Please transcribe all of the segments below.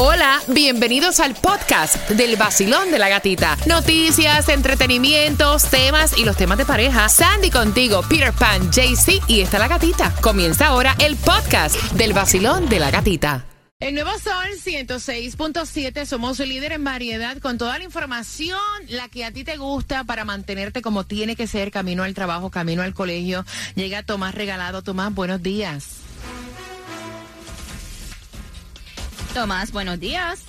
Hola, bienvenidos al podcast del vacilón de la gatita. Noticias, entretenimientos, temas y los temas de pareja. Sandy contigo, Peter Pan, JC y está la gatita. Comienza ahora el podcast del vacilón de la gatita. El nuevo Sol 106.7, somos líder en variedad con toda la información, la que a ti te gusta para mantenerte como tiene que ser, camino al trabajo, camino al colegio. Llega Tomás Regalado. Tomás, buenos días. Tomás, buenos días.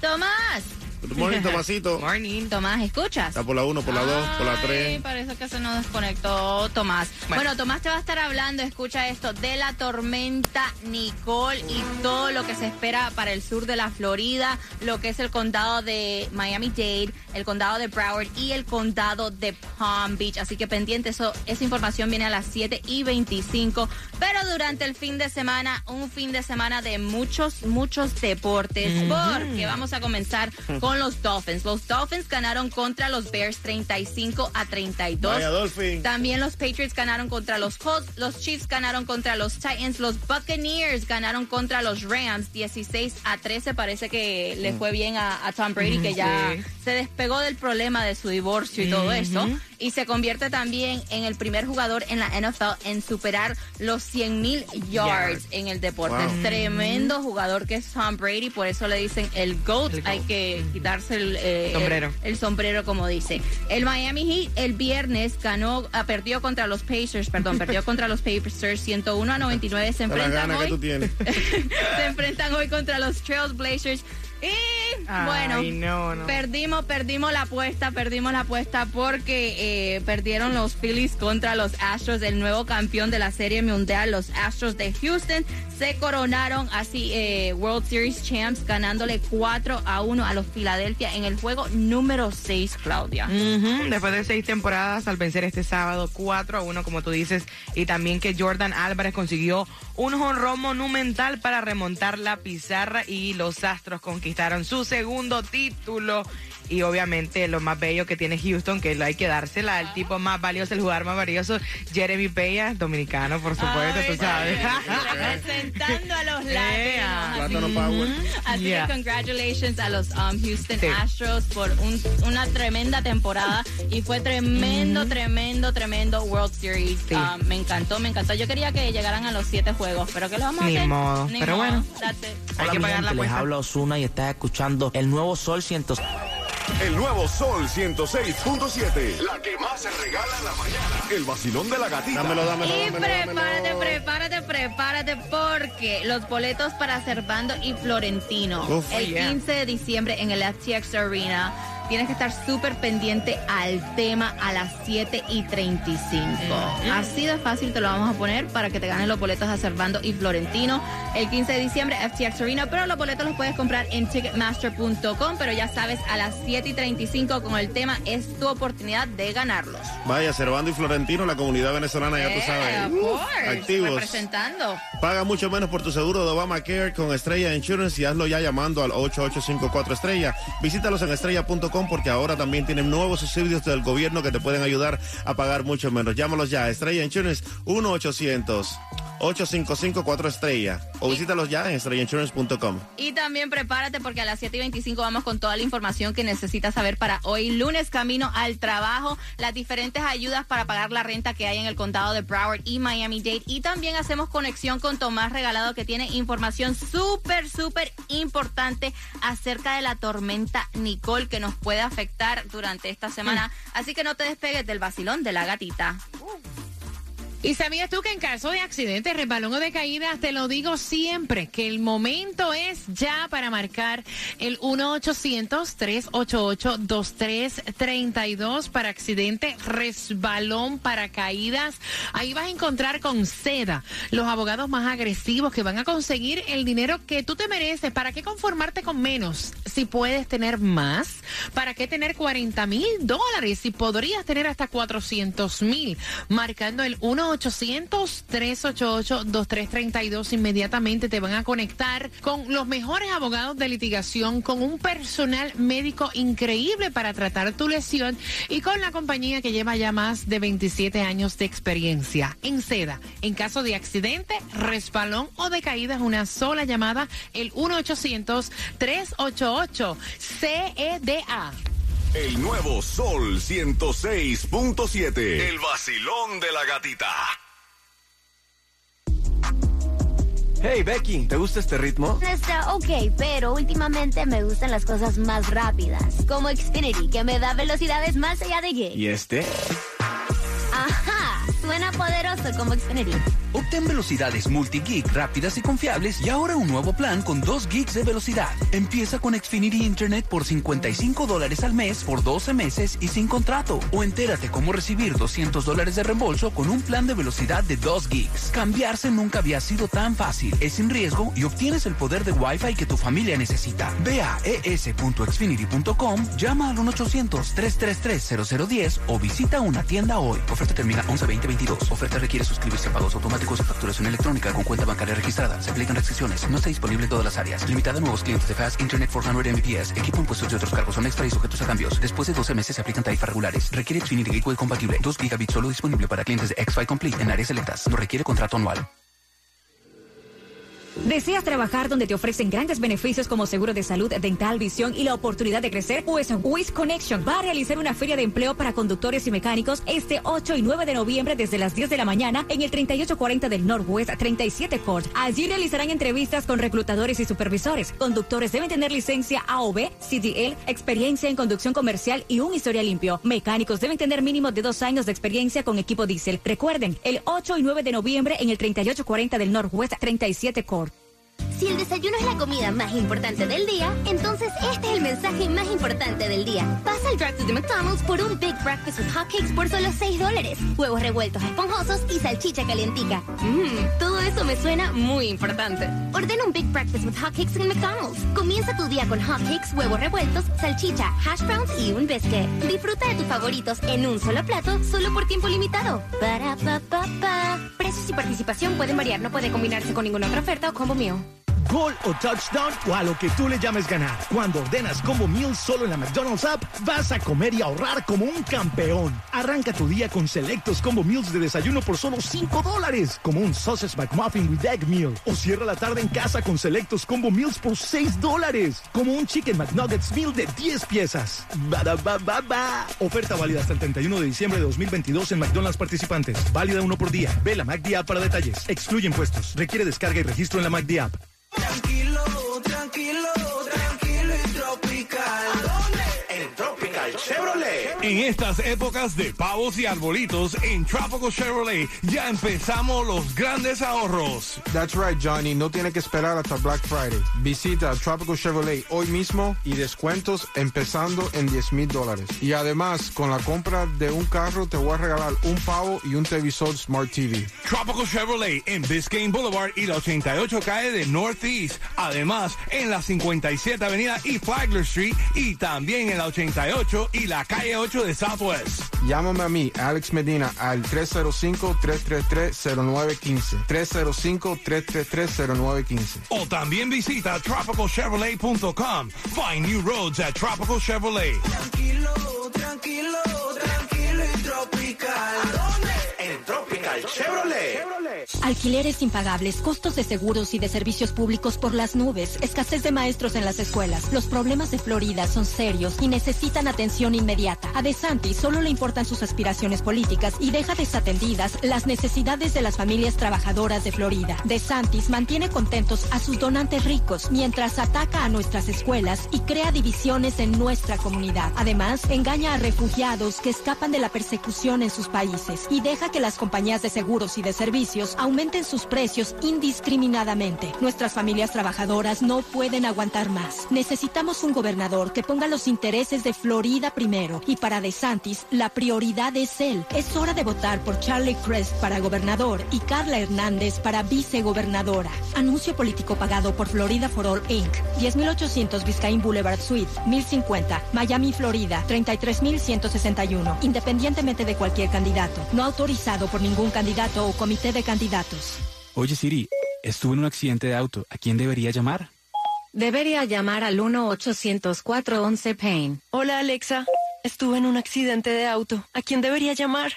Tomás. Good morning, Tomasito. Morning. Tomás, ¿escuchas? Está por la 1, por la 2, por la Ay, 3. parece que se nos desconectó Tomás. Bueno. Tomás te va a estar hablando, escucha esto, de la tormenta Nicole y todo lo que se espera para el sur de la Florida, lo que es el condado de Miami-Dade, el condado de Broward y el condado de Palm Beach. Así que pendiente, eso, esa información viene a las 7 y 25. Pero durante el fin de semana, un fin de semana de muchos, muchos deportes, porque vamos a comenzar con los Dolphins. Los Dolphins ganaron contra los Bears 35 a 32. Vaya, Dolphin. También los Patriots ganaron contra los Colts, los Chiefs ganaron contra los Titans, los Buccaneers ganaron contra los Rams 16 a 13. Parece que le fue bien a, a Tom Brady, que ya sí. se despegó del problema de su divorcio y todo eso. Y se convierte también en el primer jugador en la NFL en superar los 100 mil yards en el deporte. Wow. Tremendo jugador que es Tom Brady, por eso le dicen el GOAT. Hay que quitarse el, eh, Sombrero. el- el sombrero, como dice. El Miami Heat el viernes ganó, ah, perdió contra los Pacers, perdón, perdió contra los Pacers 101 a 99. Se enfrentan hoy, se enfrentan hoy contra los Trailblazers. Y bueno, no, no. perdimos, perdimos la apuesta, perdimos la apuesta porque eh, perdieron los Phillies contra los Astros, el nuevo campeón de la Serie Mundial, los Astros de Houston, se coronaron así eh, World Series Champs, ganándole 4 a 1 a los Philadelphia en el juego número 6, Claudia. Después de seis temporadas, al vencer este sábado 4 a 1, como tú dices, y también que Jordan Álvarez consiguió un jonrón monumental para remontar la pizarra y los Astros conquistaron su segundo título. Y obviamente lo más bello que tiene Houston, que lo hay que dársela al tipo más valioso, el jugador más valioso, Jeremy Peña, dominicano, por supuesto, Ay, tú sabes. Representando a los Yeah. latinos. Power. Así Yeah. que congratulations a los um, Houston Sí. Astros por un- una tremenda temporada y fue tremendo, tremendo, tremendo World Series. Sí. Um, me encantó, me encantó. Yo quería que llegaran a los siete juegos, pero ¿qué lo vamos a Ni hacer? modo, pero bueno. Hay que pagar la les habla Osuna y estás escuchando el nuevo Sol 100. El nuevo Sol 106.7. La que más se regala en la mañana. El vacilón de la gatita. Dámelo, dámelo, Y dámelo, prepárate, dámelo. prepárate, prepárate, porque los boletos para Cervando y Florentino Uf. el yeah. 15 de diciembre en el FTX Arena. Tienes que estar súper pendiente al tema a las 7 y 35. Así de fácil te lo vamos a poner para que te ganes los boletos a Cervando y Florentino el 15 de diciembre, FTX Arena. Pero los boletos los puedes comprar en Ticketmaster.com. Pero ya sabes, a las 7 y 35 con el tema es tu oportunidad de ganarlos. Vaya, Cervando y Florentino, la comunidad venezolana, ya tú sabes. of Uf, course. activos. Representando. Paga mucho menos por tu seguro de Obamacare con Estrella Insurance y hazlo ya llamando al 8854 Estrella. Visítalos en estrella.com porque ahora también tienen nuevos subsidios del gobierno que te pueden ayudar a pagar mucho menos. Llámalos ya, Estrella Insurance 1-800-855-4 Estrella o visítalos ya en estrellainsurance.com. Y también prepárate porque a las 7 y 25 vamos con toda la información que necesitas saber para hoy, lunes, camino al trabajo, las diferentes ayudas para pagar la renta que hay en el condado de Broward y Miami-Dade. Y también hacemos conexión con Tomás Regalado que tiene información súper, súper importante acerca de la tormenta Nicole que nos puede afectar durante esta semana. Así que no te despegues del vacilón de la gatita. ¿Y sabías tú que en caso de accidente, resbalón o de caída, te lo digo siempre, que el momento es ya para marcar el 1-800-388-2332 para accidente, resbalón, para caídas? Ahí vas a encontrar con Seda los abogados más agresivos que van a conseguir el dinero que tú te mereces. ¿Para qué conformarte con menos? Si puedes tener más, ¿para qué tener 40 mil dólares? Si podrías tener hasta 400 mil, marcando el 1 1-800-388-2332. Inmediatamente te van a conectar con los mejores abogados de litigación, con un personal médico increíble para tratar tu lesión y con la compañía que lleva ya más de 27 años de experiencia. En seda, en caso de accidente, respalón o de caída, es una sola llamada, el 1-800-388-CEDA. El nuevo Sol 106.7. El vacilón de la gatita. Hey Becky, ¿te gusta este ritmo? Está ok, pero últimamente me gustan las cosas más rápidas. Como Xfinity, que me da velocidades más allá de gay. ¿Y este? Ajá, suena poderoso como Xfinity. Obtén velocidades multi-gig rápidas y confiables y ahora un nuevo plan con 2 gigs de velocidad. Empieza con Xfinity Internet por 55 dólares al mes por 12 meses y sin contrato. O entérate cómo recibir 200 dólares de reembolso con un plan de velocidad de 2 gigs. Cambiarse nunca había sido tan fácil. Es sin riesgo y obtienes el poder de Wi-Fi que tu familia necesita. Ve a es.xfinity.com, llama al 1-800-333-0010 o visita una tienda hoy. Oferta termina 11-20-22. Oferta requiere suscribirse a pagos automáticos y facturación electrónica con cuenta bancaria registrada. Se aplican restricciones. No está disponible en todas las áreas. Limitada a nuevos clientes de Fast Internet 400 Mbps. Equipo impuestos y otros cargos son extra y sujetos a cambios. Después de 12 meses se aplican tarifas regulares. Requiere Xfinity Gateway compatible. 2 gigabits solo disponible para clientes de X-Fi Complete en áreas selectas. No requiere contrato anual. ¿Deseas trabajar donde te ofrecen grandes beneficios como seguro de salud, dental, visión y la oportunidad de crecer? Pues Wiz Connection va a realizar una feria de empleo para conductores y mecánicos este 8 y 9 de noviembre desde las 10 de la mañana en el 3840 del Northwest 37 Court. Allí realizarán entrevistas con reclutadores y supervisores. Conductores deben tener licencia AOB, CDL, experiencia en conducción comercial y un historial limpio. Mecánicos deben tener mínimo de dos años de experiencia con equipo diésel. Recuerden, el 8 y 9 de noviembre en el 3840 del Northwest 37 Court. Si el desayuno es la comida más importante del día, entonces este es el mensaje más importante del día. Pasa al drive de McDonald's por un Big Breakfast with Hotcakes por solo 6 dólares. Huevos revueltos esponjosos y salchicha calientica. Mmm, todo eso me suena muy importante. Ordena un Big Breakfast with Hotcakes en McDonald's. Comienza tu día con hotcakes, huevos revueltos, salchicha, hash browns y un biscuit. Disfruta de tus favoritos en un solo plato, solo por tiempo limitado. Para pa pa pa. Precios y participación pueden variar, no puede combinarse con ninguna otra oferta o combo mío. Gol o touchdown o a lo que tú le llames ganar. Cuando ordenas Combo Meals solo en la McDonald's app, vas a comer y ahorrar como un campeón. Arranca tu día con selectos Combo Meals de desayuno por solo 5 dólares, como un Sausage McMuffin with Egg Meal. O cierra la tarde en casa con selectos Combo Meals por 6 dólares, como un Chicken McNuggets Meal de 10 piezas. Ba, ba, ba, ba. Oferta válida hasta el 31 de diciembre de 2022 en McDonald's participantes. Válida uno por día. Ve la McD app para detalles. Excluye impuestos. Requiere descarga y registro en la McD app. Tranquilo, tranquilo, En estas épocas de pavos y arbolitos, en Tropical Chevrolet ya empezamos los grandes ahorros. That's right, Johnny. No tiene que esperar hasta Black Friday. Visita Tropical Chevrolet hoy mismo y descuentos empezando en 10 mil dólares. Y además, con la compra de un carro, te voy a regalar un pavo y un televisor Smart TV. Tropical Chevrolet en Biscayne Boulevard y la 88 calle de Northeast. Además, en la 57 Avenida y Flagler Street y también en la 88 y la calle 8 de Southwest. Llámame a mí, Alex Medina, al 305-333-0915. 305-333-0915. O también visita tropicalchevrolet.com. Find new roads at Tropical Chevrolet. Tranquilo, tranquilo, tranquilo y tropical. Chevrolet. Alquileres impagables, costos de seguros y de servicios públicos por las nubes, escasez de maestros en las escuelas. Los problemas de Florida son serios y necesitan atención inmediata. A DeSantis solo le importan sus aspiraciones políticas y deja desatendidas las necesidades de las familias trabajadoras de Florida. DeSantis mantiene contentos a sus donantes ricos mientras ataca a nuestras escuelas y crea divisiones en nuestra comunidad. Además, engaña a refugiados que escapan de la persecución en sus países y deja que las compañías de seguros y de servicios aumenten sus precios indiscriminadamente. Nuestras familias trabajadoras no pueden aguantar más. Necesitamos un gobernador que ponga los intereses de Florida primero y para DeSantis la prioridad es él. Es hora de votar por Charlie Crest para gobernador y Carla Hernández para vicegobernadora. Anuncio político pagado por Florida for All Inc. 10800 Biscayne Boulevard Suite 1050 Miami, Florida 33161. Independientemente de cualquier candidato. No autorizado por ningún candidato candidato o comité de candidatos. Oye Siri, estuve en un accidente de auto. ¿A quién debería llamar? Debería llamar al 1-800-411-PAIN. Hola Alexa, estuve en un accidente de auto. ¿A quién debería llamar?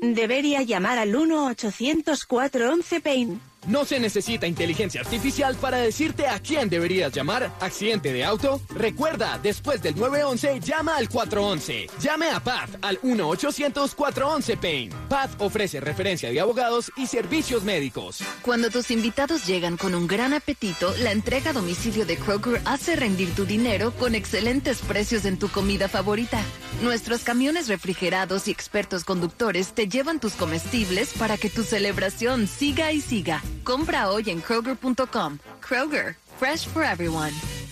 Debería llamar al 1-800-411-PAIN. No se necesita inteligencia artificial para decirte a quién deberías llamar. ¿Accidente de auto? Recuerda, después del 911, llama al 411. Llame a Path al 1-800-411-PAIN. Path ofrece referencia de abogados y servicios médicos. Cuando tus invitados llegan con un gran apetito, la entrega a domicilio de Kroger hace rendir tu dinero con excelentes precios en tu comida favorita. Nuestros camiones refrigerados y expertos conductores te llevan tus comestibles para que tu celebración siga y siga. Compra hoy en Kroger.com. Kroger, fresh for everyone.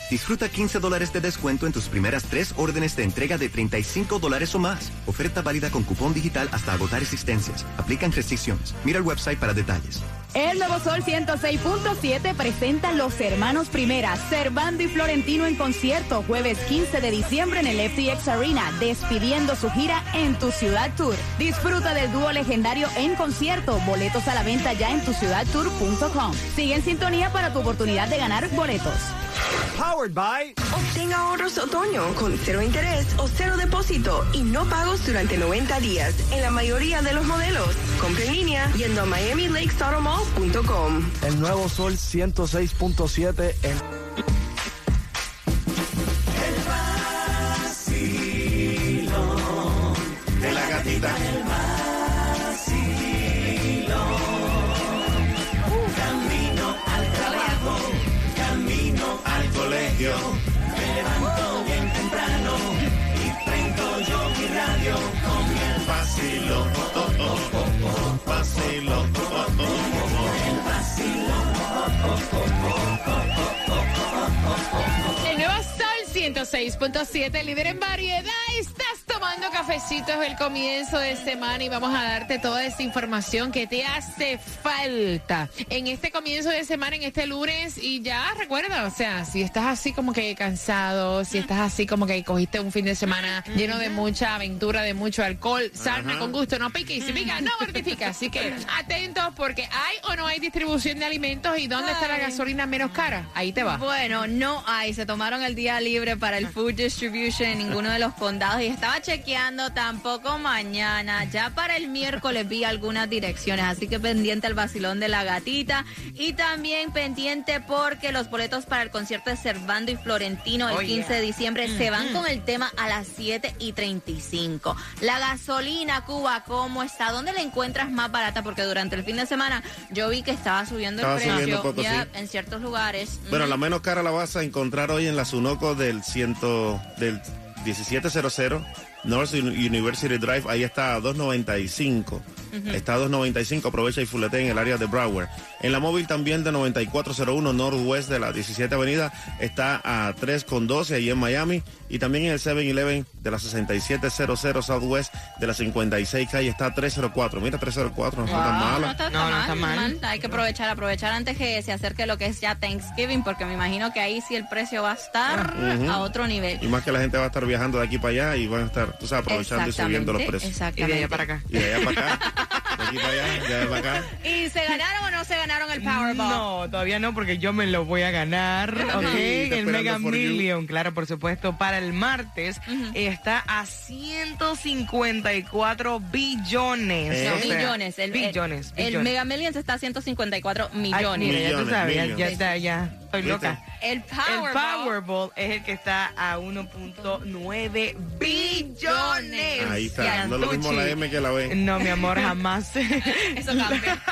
Disfruta 15 dólares de descuento en tus primeras tres órdenes de entrega de 35 dólares o más. Oferta válida con cupón digital hasta agotar existencias. Aplican restricciones. Mira el website para detalles. El Nuevo Sol 106.7 presenta Los Hermanos Primera, Servando y Florentino en concierto, jueves 15 de diciembre en el FTX Arena, despidiendo su gira en Tu Ciudad Tour. Disfruta del dúo legendario en concierto, boletos a la venta ya en tuciudadtour.com. Sigue en sintonía para tu oportunidad de ganar boletos. Powered by. Obtenga ahorros otoño con cero interés o cero depósito y no pagos durante 90 días en la mayoría de los modelos. Compre en línea yendo a miamilakesautomall.com. El nuevo Sol 106.7 en... 106.7, líder en variedad. Tomando cafecitos el comienzo de semana y vamos a darte toda esa información que te hace falta en este comienzo de semana, en este lunes. Y ya recuerda, o sea, si estás así como que cansado, si estás así como que cogiste un fin de semana lleno de mucha aventura, de mucho alcohol, sarna con gusto, no pique y si pica, no mortifica. Así que atentos porque hay o no hay distribución de alimentos y dónde está la gasolina menos cara. Ahí te va. Bueno, no hay. Se tomaron el día libre para el food distribution en ninguno de los condados y estaba chequeando tampoco mañana. Ya para el miércoles vi algunas direcciones, así que pendiente al vacilón de la gatita y también pendiente porque los boletos para el concierto de Servando y Florentino el Oh, 15 yeah. de diciembre se van Ujú. con el tema a las 7 y 35. La gasolina, Cuba, ¿cómo está? ¿Dónde la encuentras más barata? Porque durante el fin de semana yo vi que estaba subiendo Estaba el precio subiendo poco, ya, sí. en ciertos lugares. Bueno, la menos cara la vas a encontrar hoy en la Sunoco del ciento, del 1700 North University Drive, ahí está 295. -huh. Está a 295, aprovecha y fulete en el área de Broward. En la móvil también de 9401 Northwest de la 17 Avenida está a 3,12 ahí en Miami. Y también en el 7-Eleven de la 6700 Southwest de la 56 calle está a 304. Mira, 304 no está tan mala. No está, tan mal, está mal. Hay que aprovechar, aprovechar antes que se acerque lo que es ya Thanksgiving, porque me imagino que ahí sí el precio va a estar a otro nivel. Y más que la gente va a estar viajando de aquí para allá y van a estar, tú sabes, aprovechando y subiendo los precios. Exactamente. Y de allá para acá. Y de allá para acá. aquí para allá, de allá para acá. ¿Y se ganaron o no se ganaron el Powerball? No, todavía no, porque yo me lo voy a ganar. ¿ok? El Mega you. Million, claro, por supuesto, para el martes está a 154 billones. Eh. No, o sea, millones. El, billones, El, el. Mega Millions está a 154 Ay, millones. mira, ya tú Millones, sabes, ya, millones. ya está, ya estoy loca. El El Powerball. Powerball es el que está a 1.9 billones. Ahí está, no es lo mismo la M que la B. No, mi amor, jamás. Eso cambia.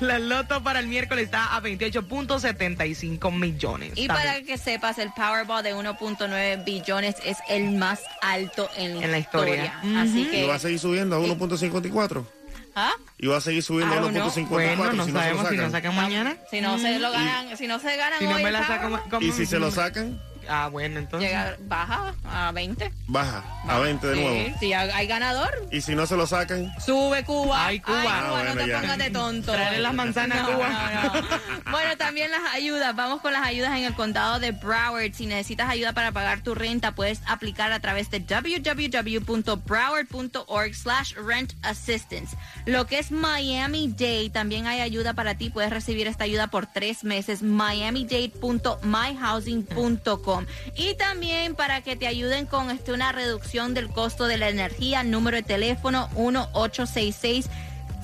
La loto para el miércoles está a 28.75 millones. Y Está para que sepas, el Powerball de 1.9 billones es el más alto en la, En la historia. Así Y que... va a seguir subiendo a 1.54. ¿Ah? Y va a seguir subiendo I a don't know. 1.54 Bueno, no si no se lo sabemos si sacan. mañana. Si no se lo ganan, si no se ganan Si no hoy me el la saco, Powerball, ¿cómo? Y si se lo sacan, Ah, bueno, entonces. Llega, baja a 20. Baja a 20 de Sí, nuevo. Si hay hay ganador, Y si no se lo sacan, sube Cuba. Ay, Cuba. Ah, no te ya. pongas de tonto. Traerle las manzanas a Cuba. no, no. Bueno, también las ayudas. Vamos con las ayudas en el condado de Broward. Si necesitas ayuda para pagar tu renta, puedes aplicar a través de www.broward.org slash rent assistance. Lo que es Miami-Dade, también hay ayuda para ti. Puedes recibir esta ayuda por tres meses. Miami-Dade.myhousing.com. Y también para que te ayuden con este, una reducción del costo de la energía, número de teléfono 1866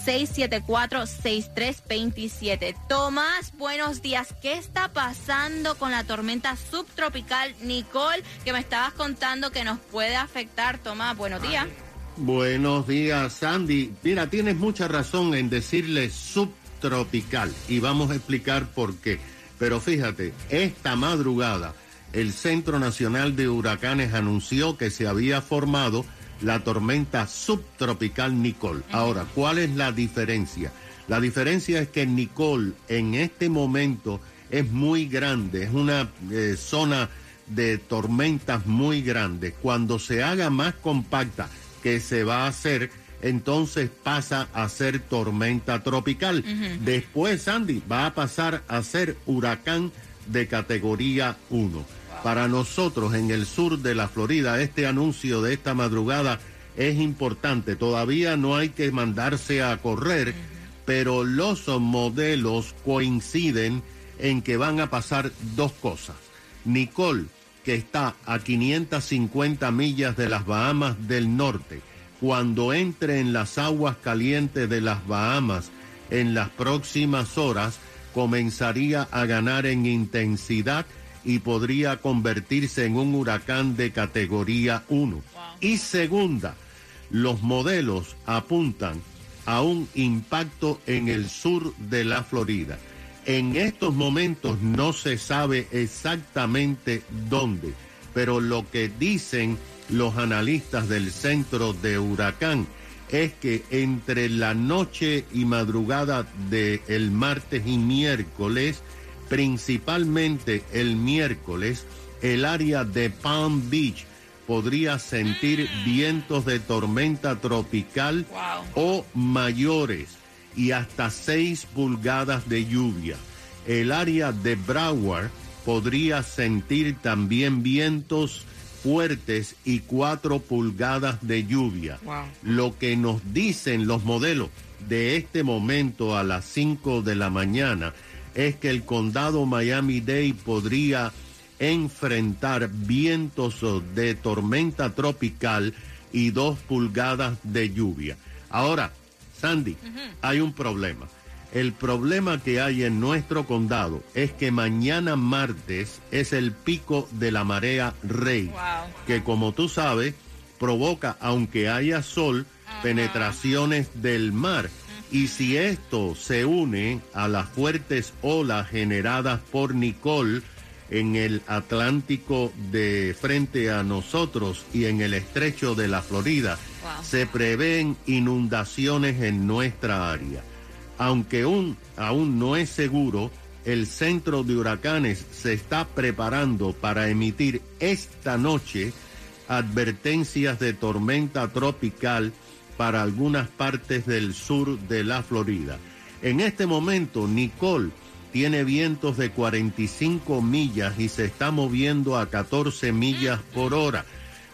674-6327. Tomás, buenos días. ¿Qué está pasando con la tormenta subtropical Nicole que me estabas contando que nos puede afectar? Tomás, buenos días. Buenos días, Sandy. Mira, tienes mucha razón en decirle subtropical y vamos a explicar por qué. Pero fíjate, esta madrugada el Centro Nacional de Huracanes anunció que se había formado la tormenta subtropical Nicole. Ahora, ¿cuál es la diferencia? La diferencia es que Nicole en este momento es muy grande, es una eh, zona de tormentas muy grande. Cuando se haga más compacta, que se va a hacer, entonces pasa a ser tormenta tropical. Después, Sandy, va a pasar a ser huracán de categoría 1. Para nosotros en el sur de la Florida, este anuncio de esta madrugada es importante. Todavía no hay que mandarse a correr, pero los modelos coinciden en que van a pasar dos cosas. Nicole, que está a 550 millas de las Bahamas del norte, cuando entre en las aguas calientes de las Bahamas en las próximas horas, comenzaría a ganar en intensidad y podría convertirse en un huracán de categoría 1. Y segunda, los modelos apuntan a un impacto en el sur de la Florida. En estos momentos no se sabe exactamente dónde, pero lo que dicen los analistas del centro de huracán es que entre la noche y madrugada del el martes y miércoles, principalmente el miércoles, el área de Palm Beach podría sentir vientos de tormenta tropical o mayores y hasta 6 pulgadas de lluvia. El área de Broward podría sentir también vientos fuertes y 4 pulgadas de lluvia. Wow. Lo que nos dicen los modelos de este momento a las 5 de la mañana es que el condado Miami-Dade podría enfrentar vientos de tormenta tropical y 2 pulgadas de lluvia. Ahora, Sandy, hay un problema. El problema que hay en nuestro condado es que mañana martes es el pico de la marea rey, que como tú sabes provoca, aunque haya sol, penetraciones del mar. Y si esto se une a las fuertes olas generadas por Nicole en el Atlántico de frente a nosotros y en el estrecho de la Florida, se prevén inundaciones en nuestra área. Aunque aún, aún no es seguro, el centro de huracanes se está preparando para emitir esta noche advertencias de tormenta tropical para algunas partes del sur de la Florida. En este momento, Nicole tiene vientos de 45 millas y se está moviendo a 14 millas por hora.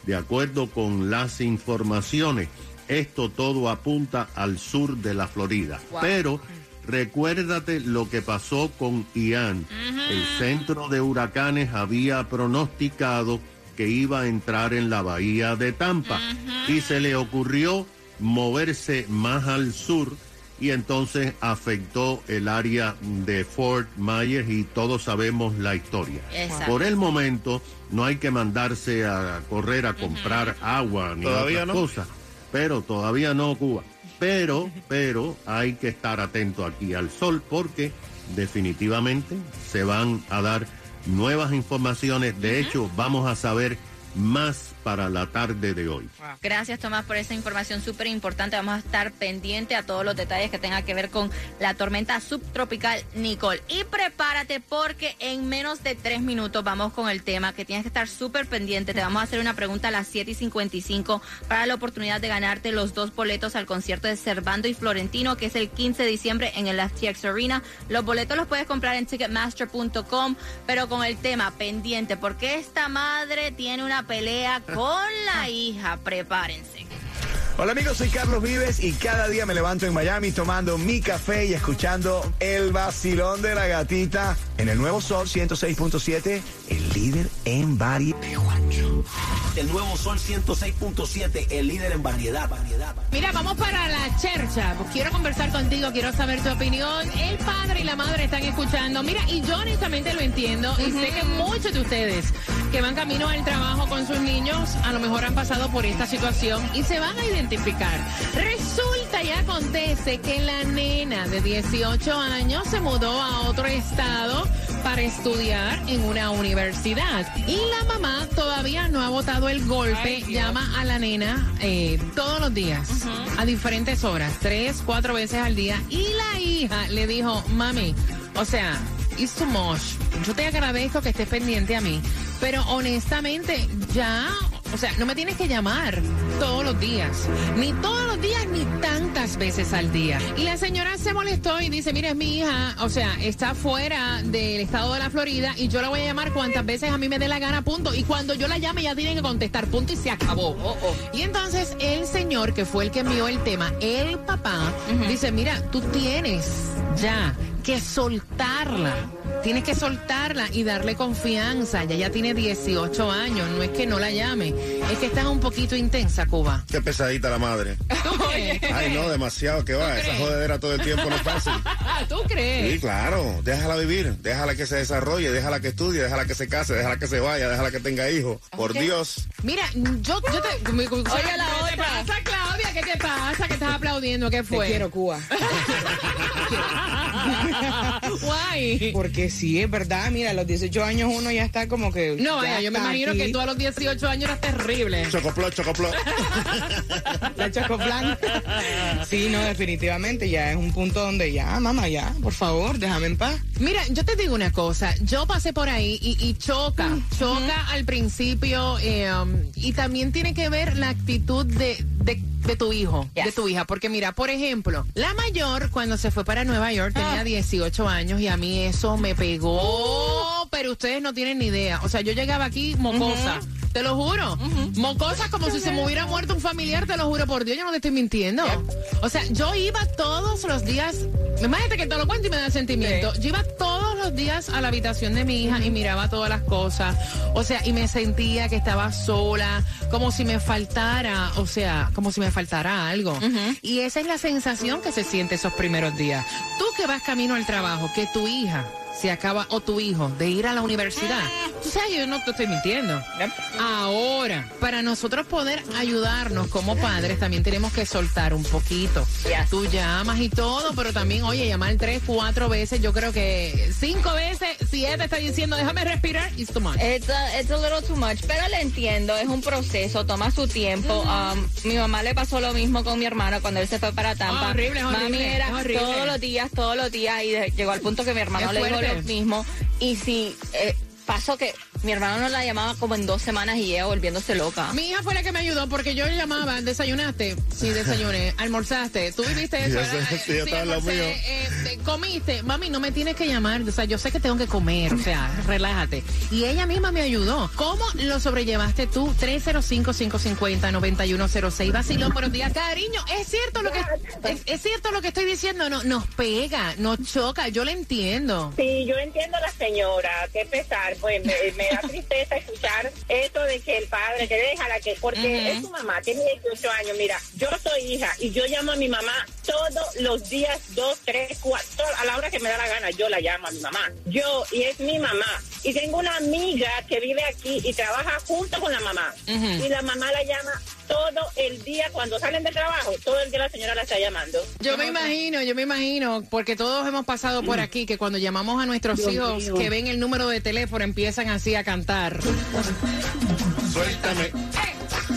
De acuerdo con las informaciones, esto todo apunta al sur de la Florida. Wow. Pero recuérdate lo que pasó con Ian. El centro de huracanes había pronosticado que iba a entrar en la bahía de Tampa y se le ocurrió moverse más al sur y entonces afectó el área de Fort Myers y todos sabemos la historia. Exacto. Por el momento no hay que mandarse a correr a comprar agua ni Todavía otras no. cosas, pero todavía no Cuba. Pero, pero hay que estar atento aquí al sol porque definitivamente se van a dar nuevas informaciones. De hecho, vamos a saber más para la tarde de hoy. Gracias Tomás por esa información súper importante. Vamos a estar pendiente a todos los detalles que tengan que ver con la tormenta subtropical Nicole. Y prepárate porque en menos de tres minutos vamos con el tema que tienes que estar súper pendiente. Te vamos a hacer una pregunta a las 7 y 55 para la oportunidad de ganarte los dos boletos al concierto de Cervando y Florentino que es el 15 de diciembre en el FTX Arena. Los boletos los puedes comprar en ticketmaster.com pero con el tema pendiente porque esta madre tiene una pelea con la hija. Prepárense. Hola amigos, soy Carlos Vives y cada día me levanto en Miami tomando mi café y escuchando el vacilón de la gatita en el nuevo Sol 106.7, el líder en variedad. El nuevo Sol 106.7, el líder en variedad, variedad. Mira, vamos para la chercha. Pues quiero conversar contigo, quiero saber tu opinión. El padre y la madre están escuchando. Mira, y yo honestamente lo entiendo. Y sé que muchos de ustedes que van camino al trabajo con sus niños, a lo mejor han pasado por esta situación y se van a identificar. Resulta y acontece que la nena de 18 años se mudó a otro estado para estudiar en una universidad. Y la mamá todavía no ha votado el golpe. Llama a la nena eh, todos los días, a diferentes horas, tres, cuatro veces al día. Y la hija le dijo, mami, o sea, it's too much. Yo te agradezco que estés pendiente a mí. Pero honestamente, ya, o sea, no me tienes que llamar todos los días. Ni todos los días, ni tantas veces al día. Y la señora se molestó y dice, mire, es mi hija, o sea, está fuera del estado de la Florida y yo la voy a llamar cuantas veces a mí me dé la gana, punto. Y cuando yo la llame, ya tiene que contestar, punto, y se acabó. Y entonces el señor, que fue el que envió el tema, el papá, dice, mira, tú tienes ya que soltarla. Tienes que soltarla y darle confianza. Ya ya tiene 18 años. No es que no la llame. Es que está un poquito intensa, Cuba. Qué pesadita la madre. Ay, no, demasiado que va. Esa jodedera todo el tiempo no es fácil. ¿Tú crees? Sí, claro. Déjala vivir. Déjala que se desarrolle. Déjala que estudie. Déjala que se case. Déjala que se vaya. Déjala que tenga hijos. Por Dios. Mira, yo, yo te. Oye, la ¿Qué te pasa, Claudia? ¿Qué te pasa? ¿Qué estás aplaudiendo? ¿Qué fue? Te quiero, Cuba. Guay. Porque sí, es verdad, mira, a los 18 años uno ya está como que. No, ya vaya, yo me imagino aquí. que tú a los 18 años eras terrible. Chocoplo, chocoplo. La chocoplan. Sí, no, definitivamente ya es un punto donde ya, mamá, ya, por favor, déjame en paz. Mira, yo te digo una cosa, yo pasé por ahí y, y choca, choca al principio eh, um, y también tiene que ver la actitud de, de, de tu hijo, de tu hija, porque mira, por ejemplo, la mayor cuando se fue para Nueva York tenía 18 años y a mí eso me pegó, pero ustedes no tienen ni idea, o sea, yo llegaba aquí mocosa. Te lo juro. Mocosa como si se me hubiera muerto un familiar, te lo juro por Dios, yo no te estoy mintiendo. O sea, yo iba todos los días, imagínate que te lo cuento y me da sentimiento. Yo iba todos los días a la habitación de mi hija y miraba todas las cosas. O sea, y me sentía que estaba sola, como si me faltara, o sea, como si me faltara algo. Y esa es la sensación que se siente esos primeros días. Tú que vas camino al trabajo, que tu hija se acaba, o tu hijo, de ir a la universidad. Tú sabes, yo no te estoy mintiendo. Ahora, para nosotros poder ayudarnos como padres, también tenemos que soltar un poquito. Tú llamas y todo, pero también, oye, llamar tres, cuatro veces, yo creo que cinco veces, siete está diciendo, déjame respirar, it's too much. It's a, it's a little too much, pero le entiendo, es un proceso, toma su tiempo. Um, mi mamá le pasó lo mismo con mi hermano cuando él se fue para Tampa. Ah, horrible, es Mami horrible, era horrible. todos los días, todos los días y de- llegó al punto que mi hermano Es le dijo fuerte. lo mismo. Y si eh, pasó que mi hermano no la llamaba como en dos semanas y ella volviéndose loca. Mi hija fue la que me ayudó porque yo llamaba, desayunaste, sí, desayuné, almorzaste, tú viviste eso, Yo ¿verdad? sé, sí, lo almorcé, mío. eh, te- comiste, mami, no me tienes que llamar, o sea, yo sé que tengo que comer, o sea, relájate. Y ella misma me ayudó. ¿Cómo lo sobrellevaste tú? 305-550-9106. Vacilón, buenos días. Cariño, es cierto lo que es, es cierto lo que estoy diciendo, no, nos pega, nos choca, yo le entiendo. Sí, yo entiendo a la señora, qué pesar, pues me, me da tristeza escuchar esto de que el padre, que déjala que, porque es su mamá, tiene 18 años, mira, yo soy hija y yo llamo a mi mamá todos los días, dos, tres, cuatro, a la hora que me da la gana, yo la llamo a mi mamá. Yo, y es mi mamá. Y tengo una amiga que vive aquí y trabaja junto con la mamá. Y la mamá la llama todo el día cuando salen del trabajo, todo el día la señora la está llamando. Yo me imagino, yo me imagino, porque todos hemos pasado por aquí, que cuando llamamos a nuestros Dios hijos mío. que ven el número de teléfono empiezan así a cantar. suéltame,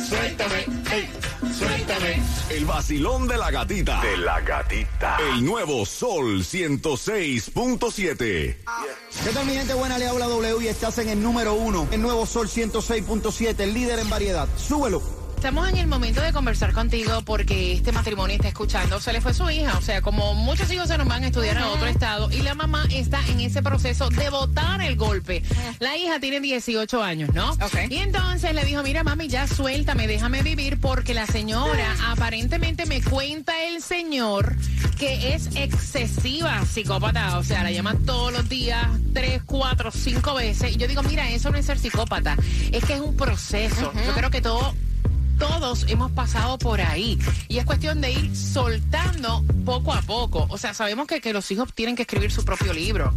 suéltame, ey, suéltame. El vacilón de la gatita. De la gatita. El nuevo Sol 106.7. ¿Qué tal mi gente buena? Le habla W y estás en el número uno, el nuevo Sol 106.7, el líder en variedad. Súbelo. Estamos en el momento de conversar contigo porque este matrimonio está escuchando. Se le fue su hija. O sea, como muchos hijos se nos van a estudiar a otro estado y la mamá está en ese proceso de botar el golpe. La hija tiene 18 años, ¿no? Y entonces le dijo, mira mami, ya suéltame, déjame vivir porque la señora aparentemente me cuenta el señor que es excesiva psicópata. O sea, la llama todos los días, tres, cuatro, cinco veces. Y yo digo, mira, eso no es ser psicópata. Es que es un proceso. Yo creo que todo todos hemos pasado por ahí. Y es cuestión de ir soltando poco a poco. O sea, sabemos que, que los hijos tienen que escribir su propio libro,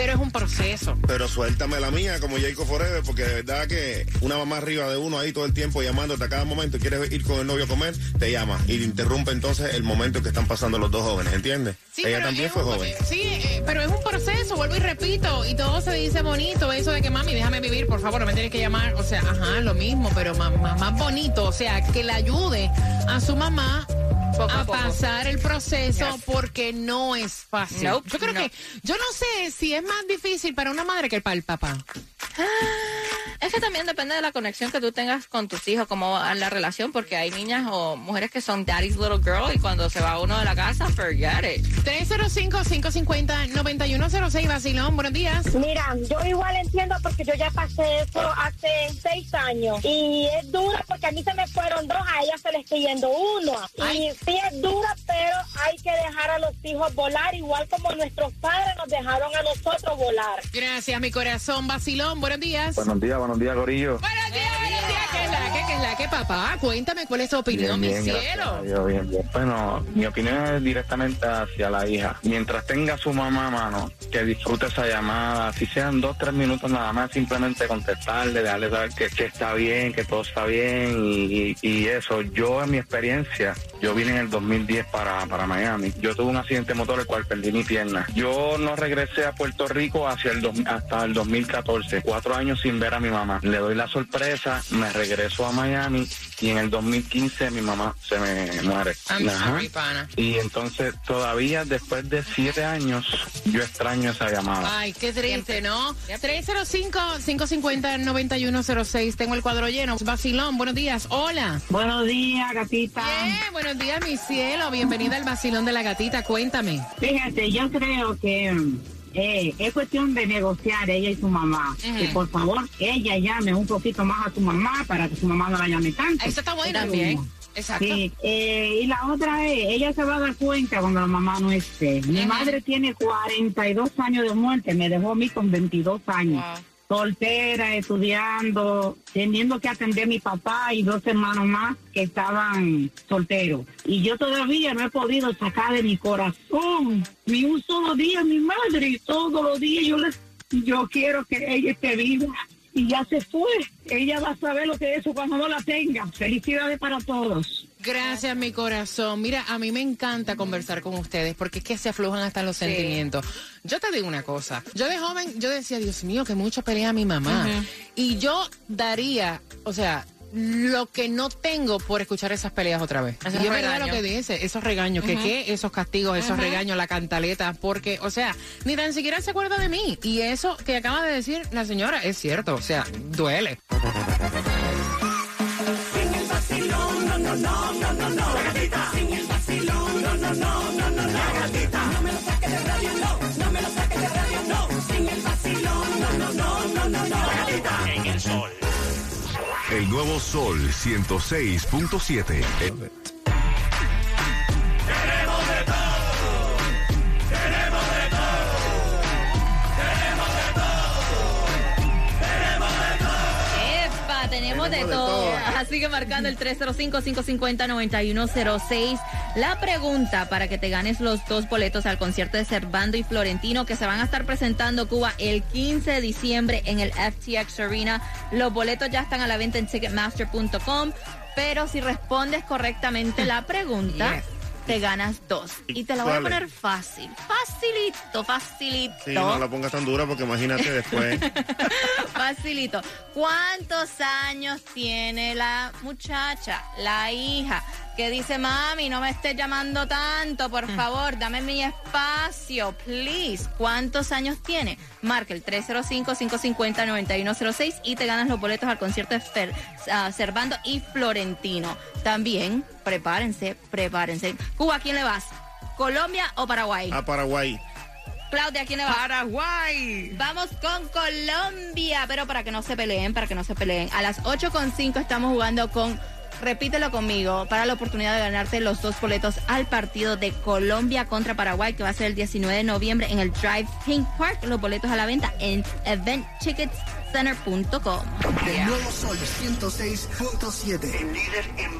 pero es un proceso. Pero suéltame la mía como Jacob Forever, porque de verdad que una mamá arriba de uno ahí todo el tiempo llamándote a cada momento y quieres ir con el novio a comer, te llama y interrumpe entonces el momento que están pasando los dos jóvenes, ¿entiendes? Sí, Ella también fue un- joven. Sí, eh, pero es un proceso, vuelvo y repito, y todo se dice bonito, eso de que mami, déjame vivir, por favor, no me tienes que llamar, o sea, ajá, lo mismo, pero más, más, más bonito, o sea, que le ayude a su mamá a, pasar el proceso porque no es fácil. Nope, yo creo no. que, yo no sé si es más difícil para una madre que para el papá. Es que también depende de la conexión que tú tengas con tus hijos, como la relación, porque hay niñas o mujeres que son daddy's little girl y cuando se va uno de la casa, forget it. 305-550-9106, Basilón, buenos días. Mira, yo igual entiendo porque yo ya pasé eso hace seis años y es dura porque a mí se me fueron dos, a ella se le está yendo uno. Y sí es dura, pero hay que dejar a los hijos volar igual como nuestros padres nos dejaron a nosotros volar. Gracias, mi corazón, Basilón, buenos días. Buenos días, buenos días, Corillo. Buenos días, buenos días, ¿qué es la que, qué es la que, papá? Cuéntame cuál es tu opinión, mi gracias cielo. a Dios, bien, bien. Bueno, mi opinión es directamente hacia la hija. Mientras tenga a su mamá, mano, que disfrute esa llamada, si sean dos, tres minutos nada más, simplemente contestarle, dejarle saber que, que está bien, que todo está bien y, y eso. Yo, en mi experiencia, yo vine en el 2010 para, para Miami. Yo tuve un accidente motor el cual perdí mi pierna. Yo no regresé a Puerto Rico hacia el dos- hasta el 2014, cuatro años sin ver a mi mamá. Le doy la sorpresa, me regreso a Miami y en el 2015 mi mamá se me muere. Ajá. Y entonces todavía después de siete años yo extraño esa llamada. Ay, qué triste, ¿no? 305-550-9106. Tengo el cuadro lleno. Basilón, buenos días. Hola. Buenos días, gatita. Bien, buenos días, mi cielo. Bienvenida al Basilón de la Gatita. Cuéntame. Fíjate, yo creo que eh, es cuestión de negociar ella y su mamá. Que por favor ella llame un poquito más a su mamá para que su mamá no la llame tanto. Eso está bueno también. Exacto. Sí, eh, y la otra es, ella se va a dar cuenta cuando la mamá no esté. Mi madre tiene 42 años de muerte, me dejó a mí con 22 años. Soltera, estudiando, teniendo que atender a mi papá y dos hermanos más que estaban solteros. Y yo todavía no he podido sacar de mi corazón ni un solo día mi madre. Y todos los días yo, le, yo quiero que ella esté viva. Y ya se fue. Ella va a saber lo que es eso cuando no la tenga. Felicidades para todos. Gracias, mi corazón. Mira, a mí me encanta conversar con ustedes porque es que se aflojan hasta los Sí. sentimientos. Yo te digo una cosa. Yo de joven, yo decía, Dios mío, que mucho pelea mi mamá. Y yo daría, o sea, lo que no tengo por escuchar esas peleas otra vez. Esos y es verdad lo que dice, esos regaños, que Ujú. qué, esos castigos, esos regaños, la cantaleta, porque, o sea, ni tan siquiera se acuerda de mí. Y eso que acaba de decir la señora es cierto, o sea, duele. No, no, no, no, no. La gatita. Sin el vacilón, no, no, no, no, no, no. La gatita. No me lo saques de radio, no. No me lo saques de radio, no. Sin el vacilón, no, no, no, no, no, no. La gatita. En el sol. El nuevo Sol 106.7. de todo. todo. Así que marcando el 305-550-9106. La pregunta para que te ganes los dos boletos al concierto de Servando y Florentino que se van a estar presentando Cuba el 15 de diciembre en el FTX Arena. Los boletos ya están a la venta en ticketmaster.com. Pero si respondes correctamente la pregunta, Yes. Te ganas dos. Y te la voy a poner fácil. Facilito, facilito. Sí, no la pongas tan dura porque imagínate después. Facilito. ¿Cuántos años tiene la muchacha, la hija, que dice, mami, no me estés llamando tanto, por favor, dame mi espacio, please? ¿Cuántos años tiene? Marca el 305-550-9106 y te ganas los boletos al concierto de Fer, ah, Servando y Florentino. También, prepárense, prepárense. Cuba, ¿a quién le vas? ¿Colombia o Paraguay? A Paraguay. Claudia, ¿a quién le vas? Paraguay. Vamos con Colombia, pero para que no se peleen, para que no se peleen. A las 8.5 estamos jugando con, repítelo conmigo, para la oportunidad de ganarte los dos boletos al partido de Colombia contra Paraguay, que va a ser el 19 de noviembre en el Drive Pink Park. Los boletos a la venta en eventticketscenter.com. El nuevo Sol 106.7. El líder en